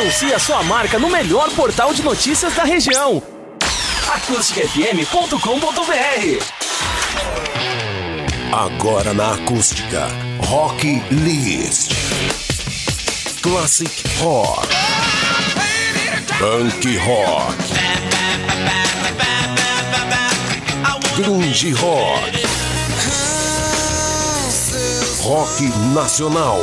Anuncie a sua marca no melhor portal de notícias da região. acústicafm.com.br Agora na acústica, Rock List. Classic Rock. Punk Rock. Grunge Rock. Rock Nacional.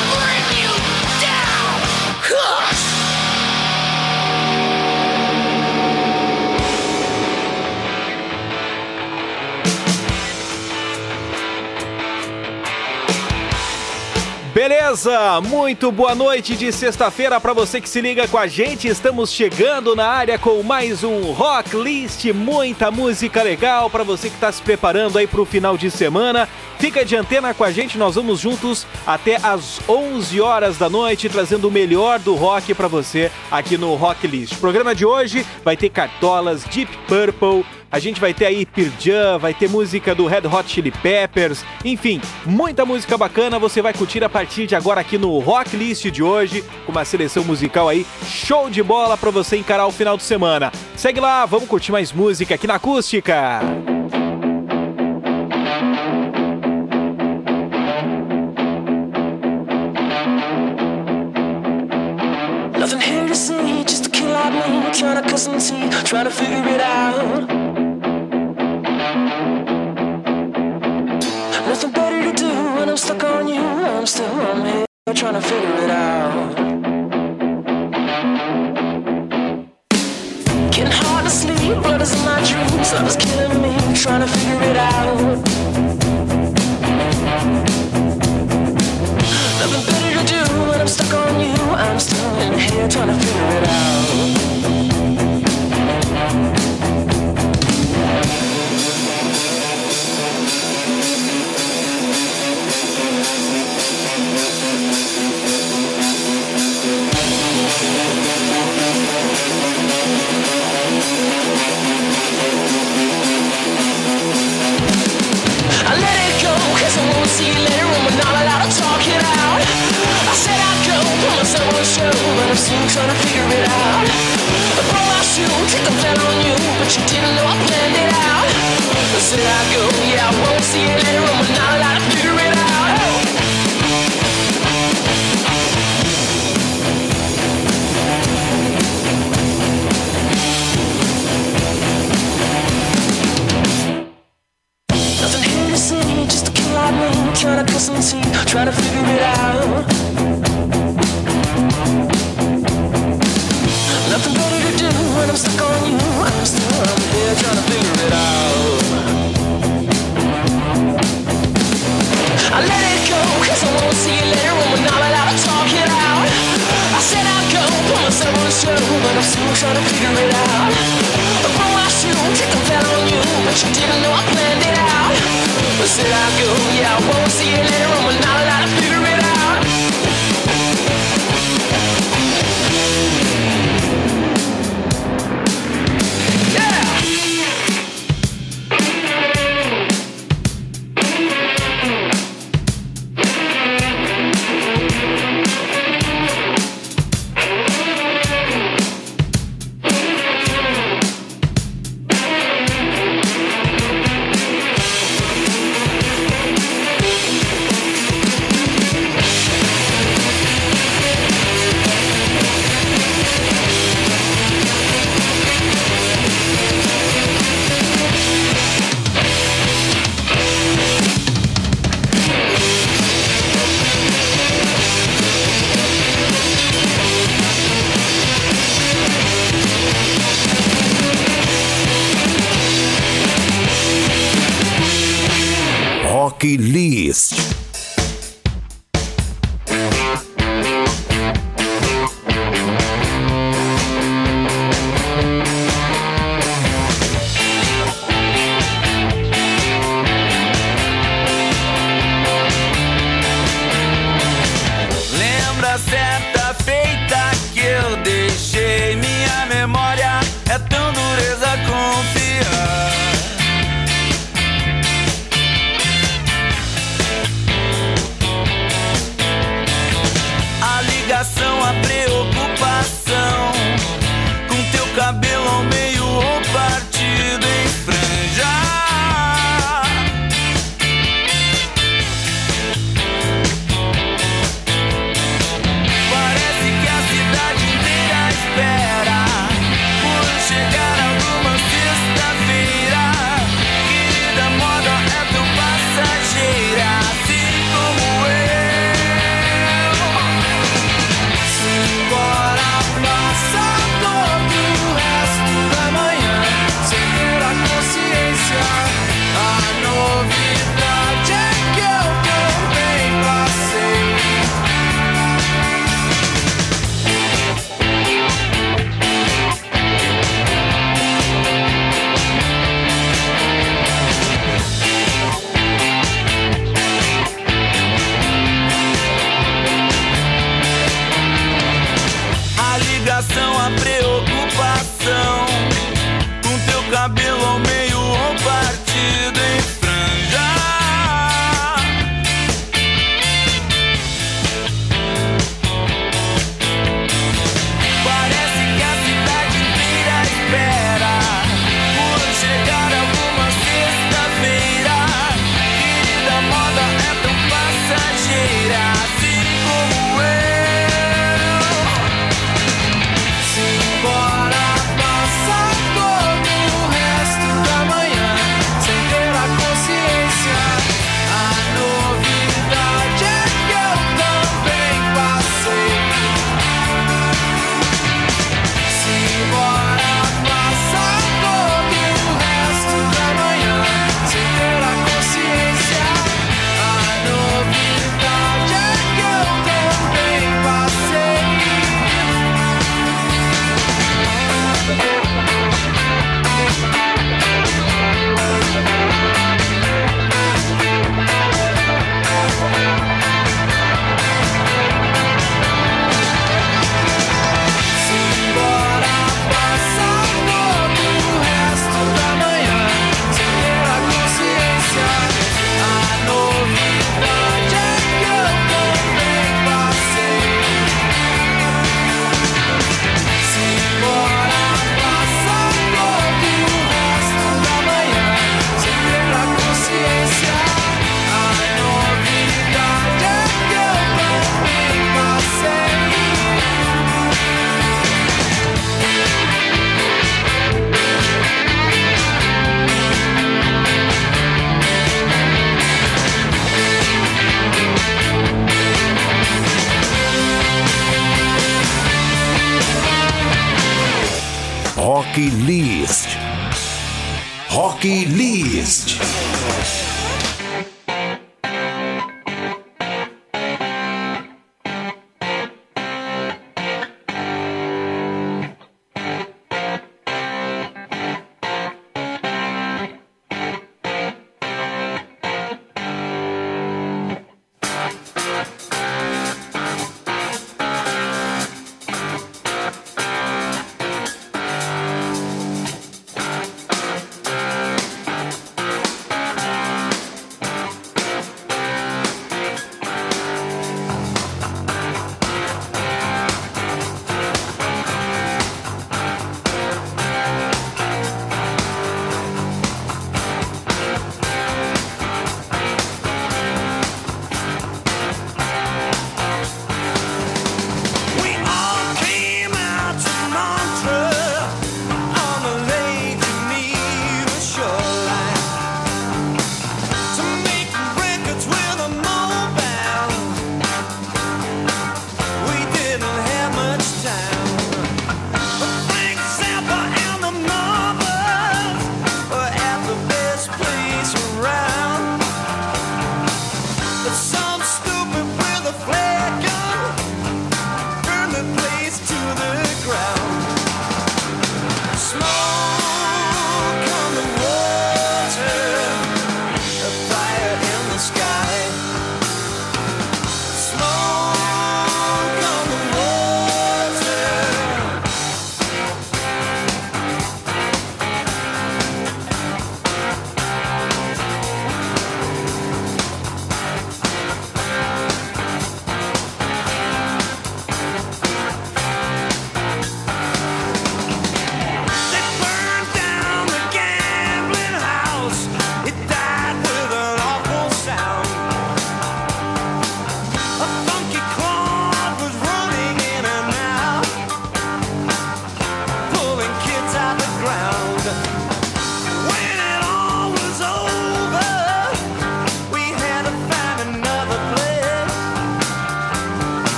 Beleza? Muito boa noite de sexta-feira para você que se liga com a gente. Estamos chegando na área com mais um Rock List, muita música legal para você que está se preparando aí para o final de semana. Fica de antena com a gente, nós vamos juntos até às 11 horas da noite trazendo o melhor do rock para você aqui no Rock List. O programa de hoje vai ter cartolas Deep Purple, a gente vai ter aí Pearl Jam, vai ter música do Red Hot Chili Peppers, enfim, muita música bacana você vai curtir a partir de agora aqui no Rock List de hoje, com uma seleção musical aí show de bola para você encarar o final de semana. Segue lá, vamos curtir mais música aqui na Acústica. To trying to figure it out Rock List.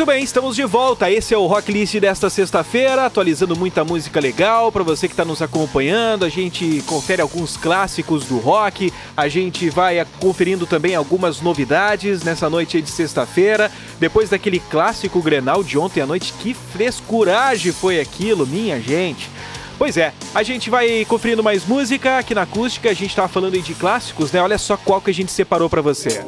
Muito bem, estamos de volta. Esse é o Rock List desta sexta-feira, atualizando muita música legal para você que está nos acompanhando. A gente confere alguns clássicos do rock, a gente vai conferindo também algumas novidades nessa noite de sexta-feira. Depois daquele clássico Grenal de ontem à noite, que frescuragem foi aquilo, minha gente. Pois é, a gente vai conferindo mais música aqui na acústica. A gente estava falando aí de clássicos, né? Olha só qual que a gente separou para você.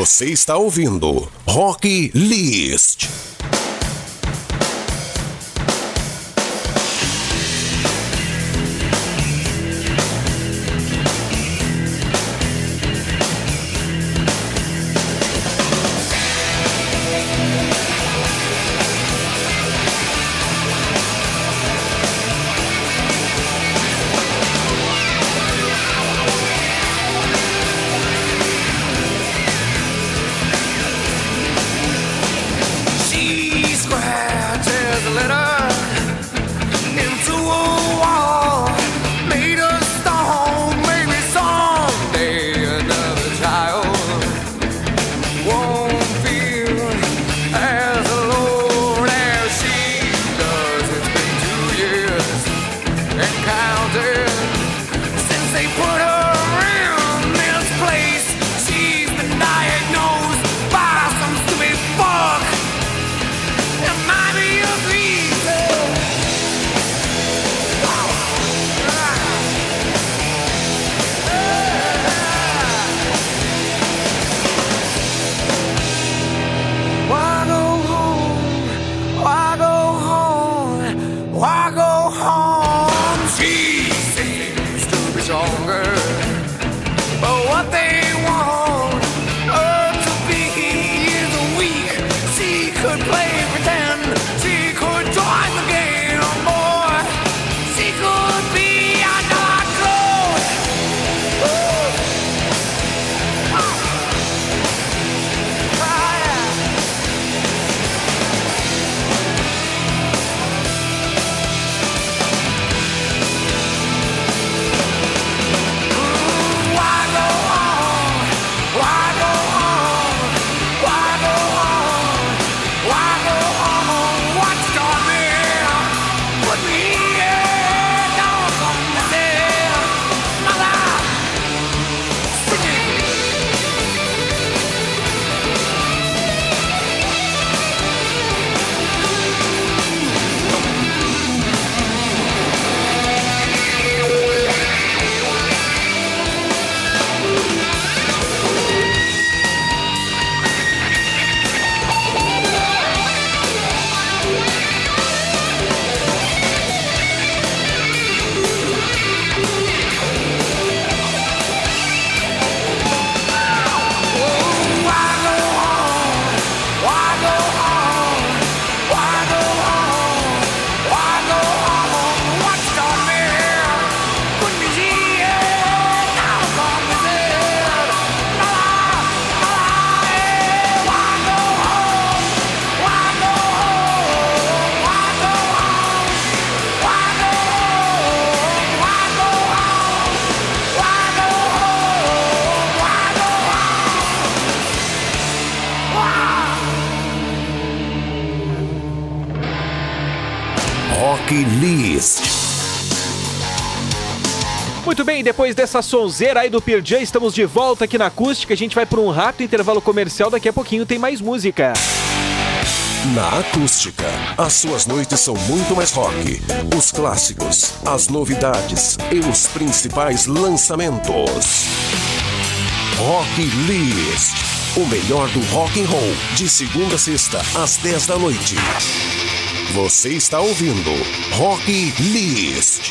Você está ouvindo Rock Lis? depois dessa sonzeira aí do PJ, estamos de volta aqui na acústica. A gente vai para um rápido intervalo comercial. Daqui a pouquinho tem mais música. Na acústica, as suas noites são muito mais rock. Os clássicos, as novidades e os principais lançamentos. Rock List. O melhor do rock and roll, de segunda a sexta, às 10 da noite. Você está ouvindo Rock List.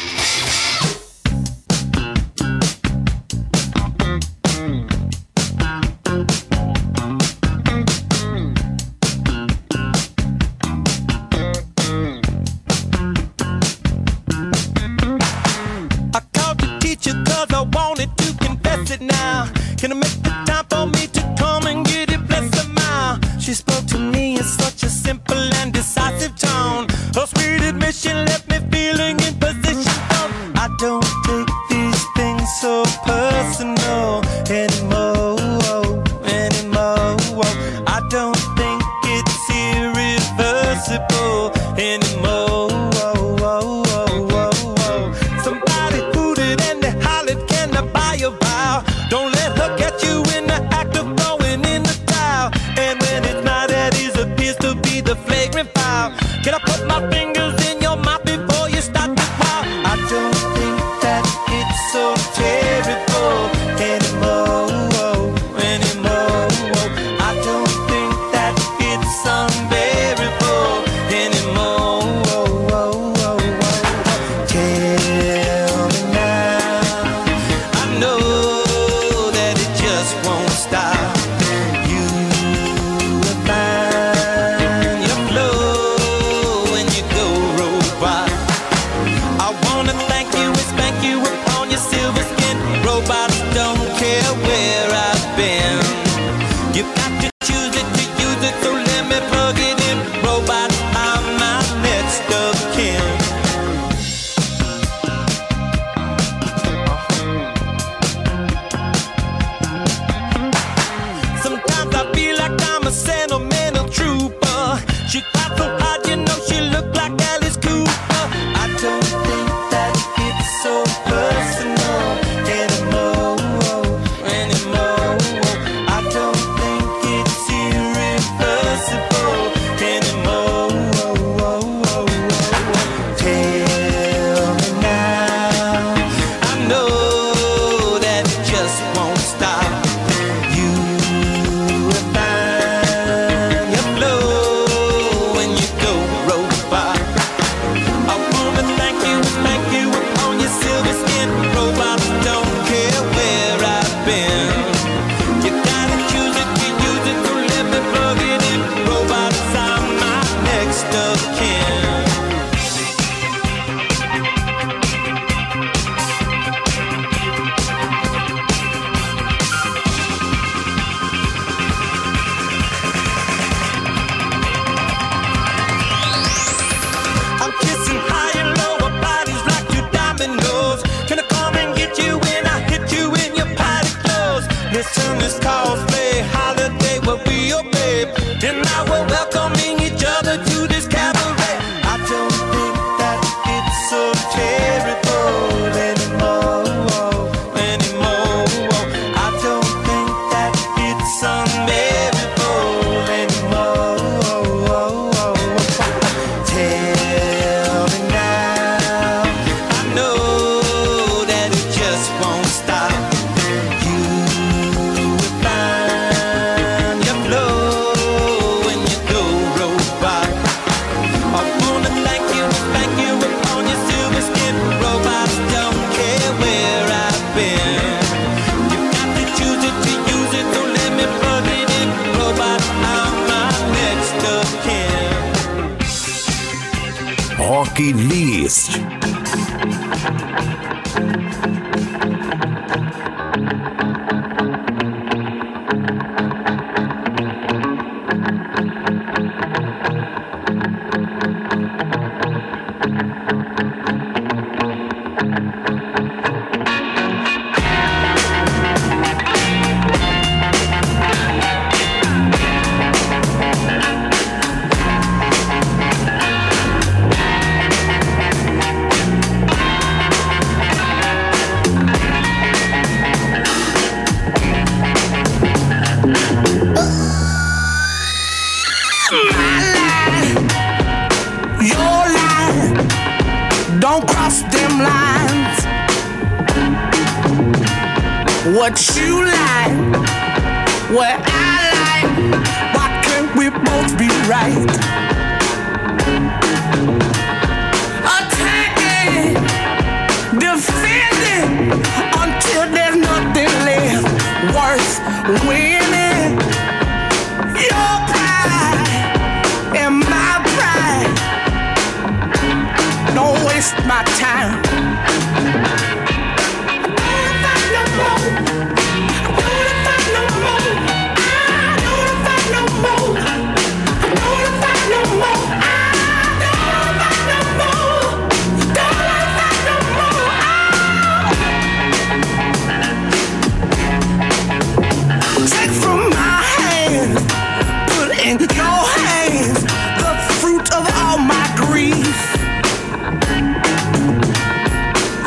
your hands the fruit of all my grief.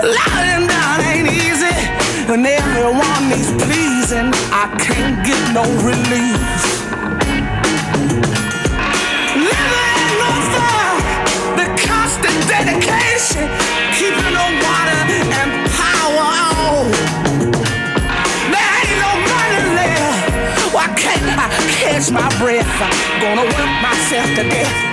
Lying down ain't easy, and everyone needs pleasing. I can't get no relief. catch my breath. I'm gonna work myself to death.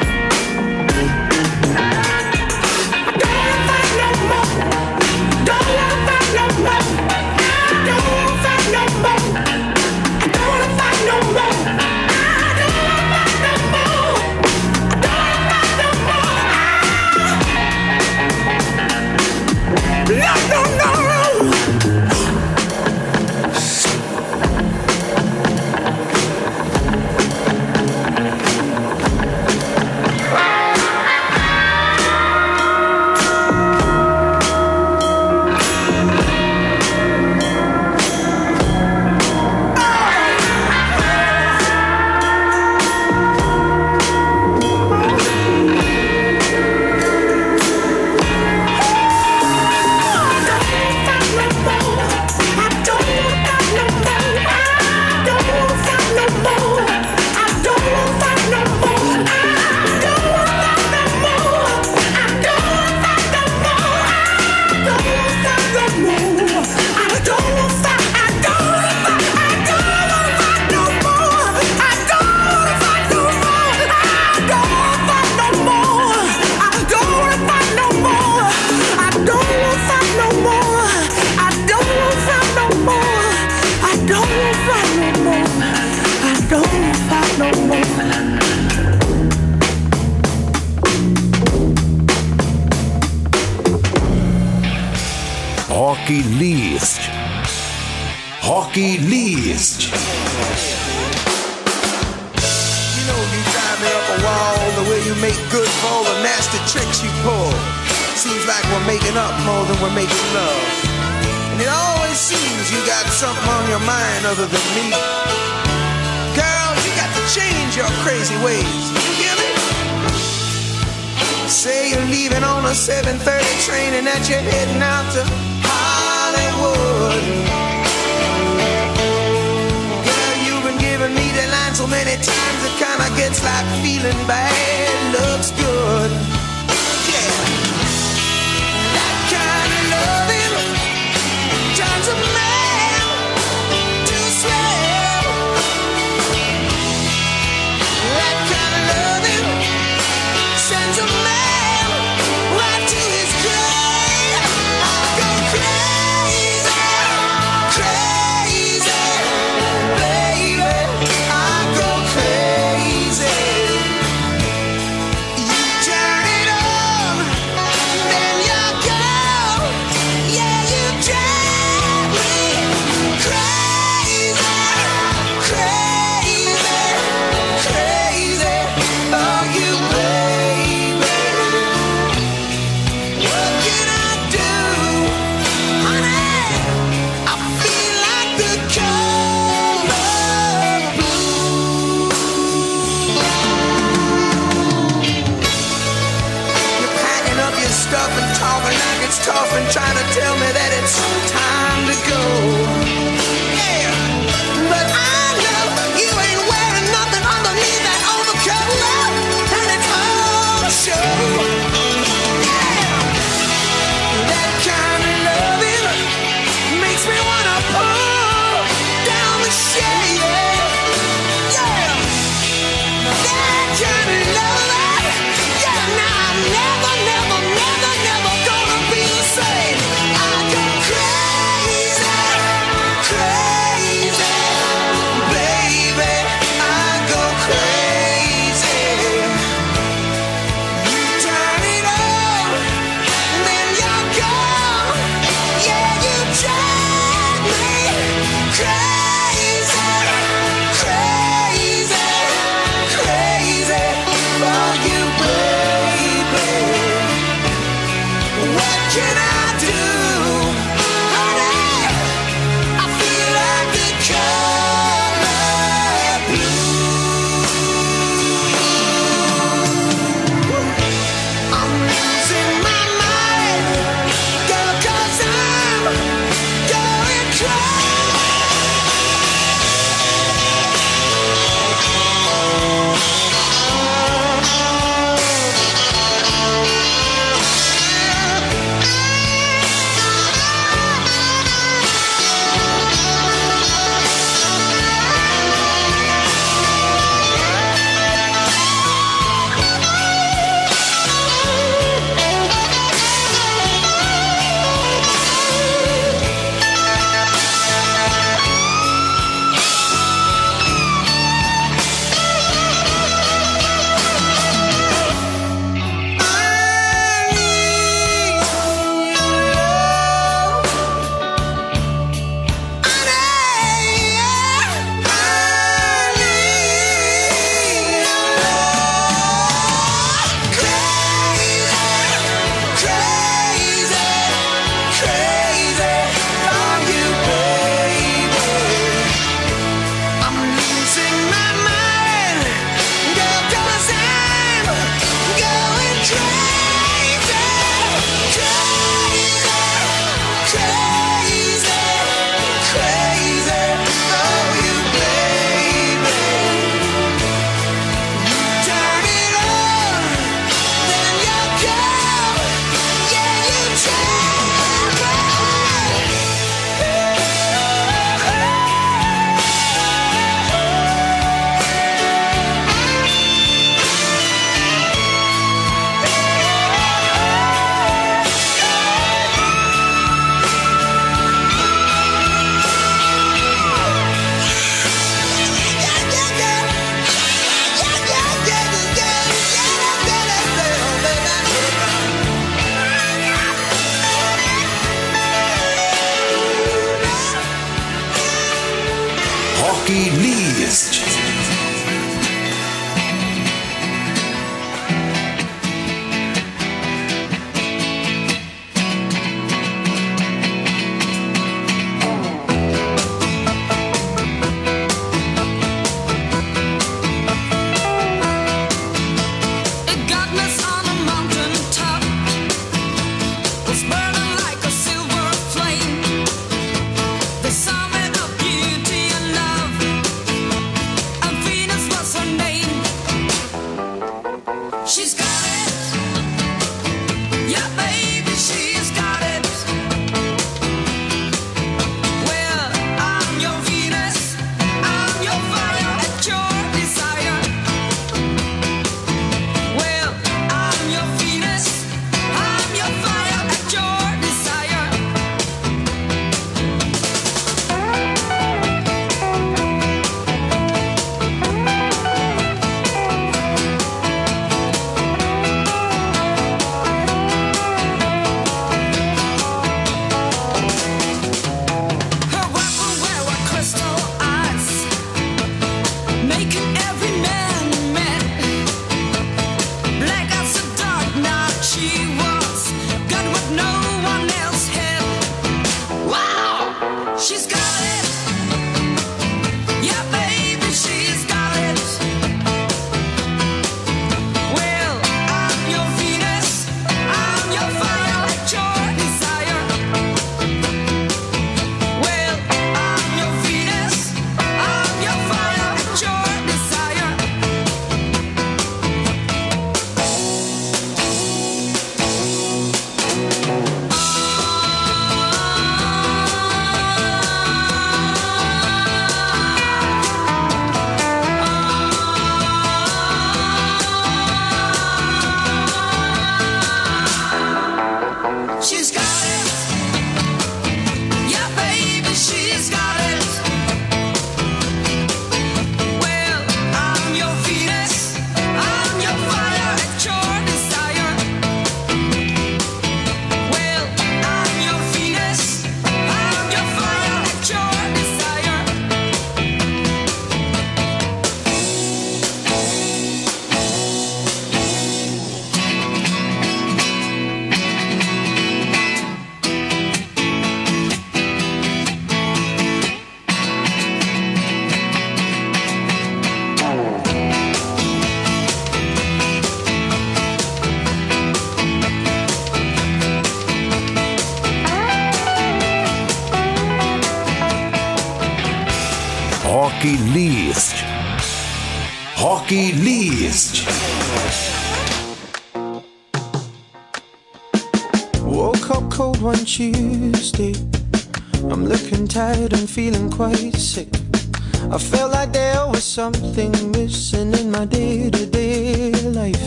Something missing in my day to day life.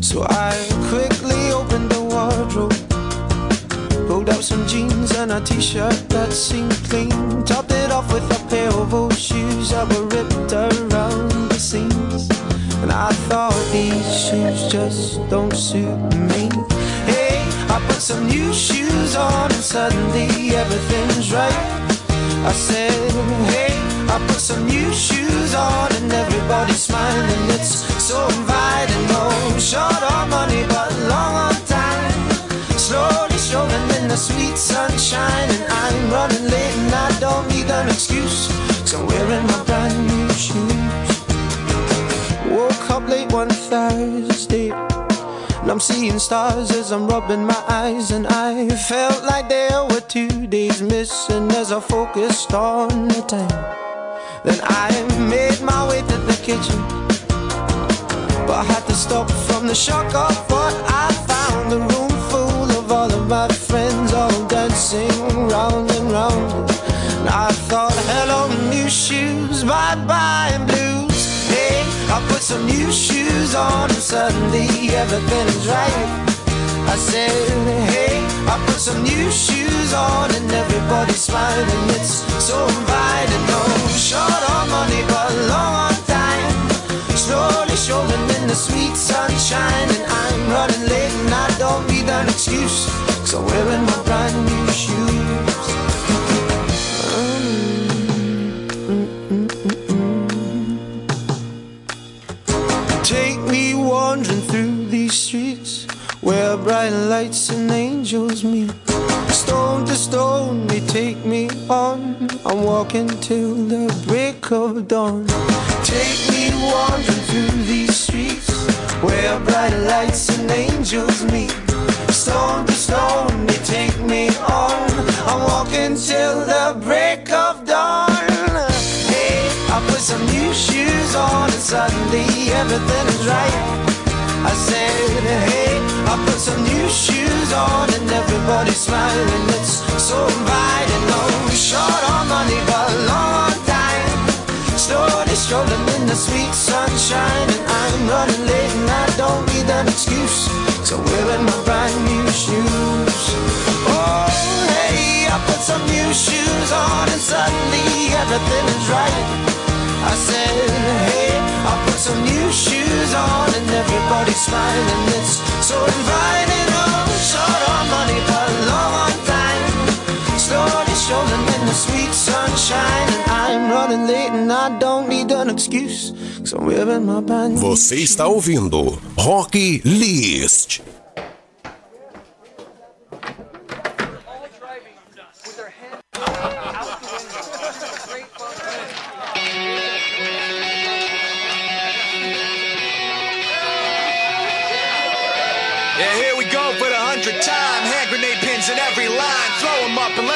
So I quickly opened the wardrobe. Pulled out some jeans and a t shirt that seemed clean. Topped it off with a pair of old shoes that were ripped around the seams. And I thought these shoes just don't suit me. Hey, I put some new shoes on and suddenly everything's right. I said, hey, I put some new shoes on and everybody's smiling. It's so inviting. No short on money, but long on time. Slowly strolling in the sweet sunshine, and I'm running late and I don't need an excuse. So wearing my brand new shoes. Woke up late one Thursday. And I'm seeing stars as I'm rubbing my eyes, and I felt like there were two days missing as I focused on the time. Then I made my way to the kitchen, but I had to stop from the shock of what I found. A room full of all of my friends, all dancing round and round. And I thought, hello, new shoes, bye bye, blues. Hey, I put some new shoes on, and suddenly everything is right. I said, hey, I put some new shoes on and everybody's smiling. It's so inviting. No short on money, but long on time. Slowly strolling in the sweet sunshine, and I'm running late and I don't need an excuse. Cause I'm wearing my brand new shoes. Take me wandering through these streets where bright lights and angels meet. Stone to stone, they take me on. I'm walking till the break of dawn. Take me wandering through these streets where bright lights and angels meet. Stone to stone, they take me on. I'm walking till the break of dawn. Hey, I put some new shoes on and suddenly everything is right. I said, hey, I put some new shoes on and everybody's smiling. It's so inviting. No oh, short on money, but long on time. Slowly strolling in the sweet sunshine, and I'm running late and I don't need an excuse. So wearing my brand new shoes. Oh, hey, I put some new shoes on and suddenly everything is right. I said, hey, I put some new shoes on and everybody's smiling. It's so inviting. Oh, short on money, but long on time. Slowly strolling in the sweet sunshine, and I'm running late and I don't need an excuse. Cause I'm wearing my new Você está ouvindo Rock List.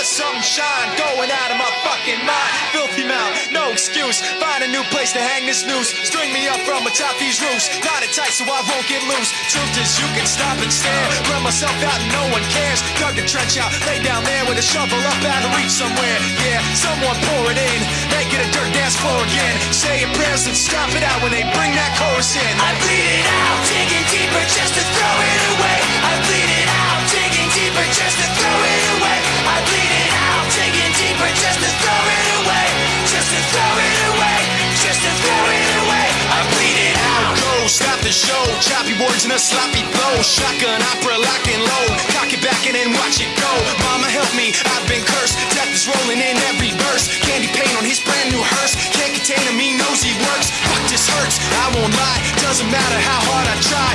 Let something shine. Going out of my fucking mind. Filthy mouth, no excuse. Find a new place to hang this noose. String me up from atop these roofs. Knot it tight so I won't get loose. Truth is, you can stop and stare. Run myself out and no one cares. Dug a trench out, lay down there with a shovel up out of reach somewhere. Yeah, someone pour it in. Make it a dirt dance floor again. Say your prayers and stop it out when they bring that chorus in. I bleed it out, digging deeper just to throw it away. I bleed it out, digging deeper just to throw it away. I bleed it out, digging deeper just to throw it away. Just to throw it away. Just to throw it away. I bleed it out. Go, stop the show. Choppy words and a sloppy flow. Shotgun opera lock and load. Cock it back and then watch it go. Mama help me, I've been cursed. Death is rolling in every verse. Candy paint on his brand new hearse. Can't contain him, he knows he works. Fuck this hurts, I won't lie. Doesn't matter how hard I try.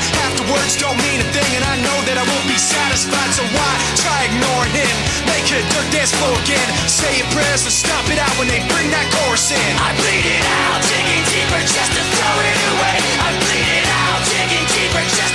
Words don't mean a thing, and I know that I won't be satisfied. So why try ignoring him? Make a dirt dance floor again. Say your prayers and stop it out when they bring that chorus in. I bleed it out, digging deeper just to throw it away. I bleed it out, digging deeper just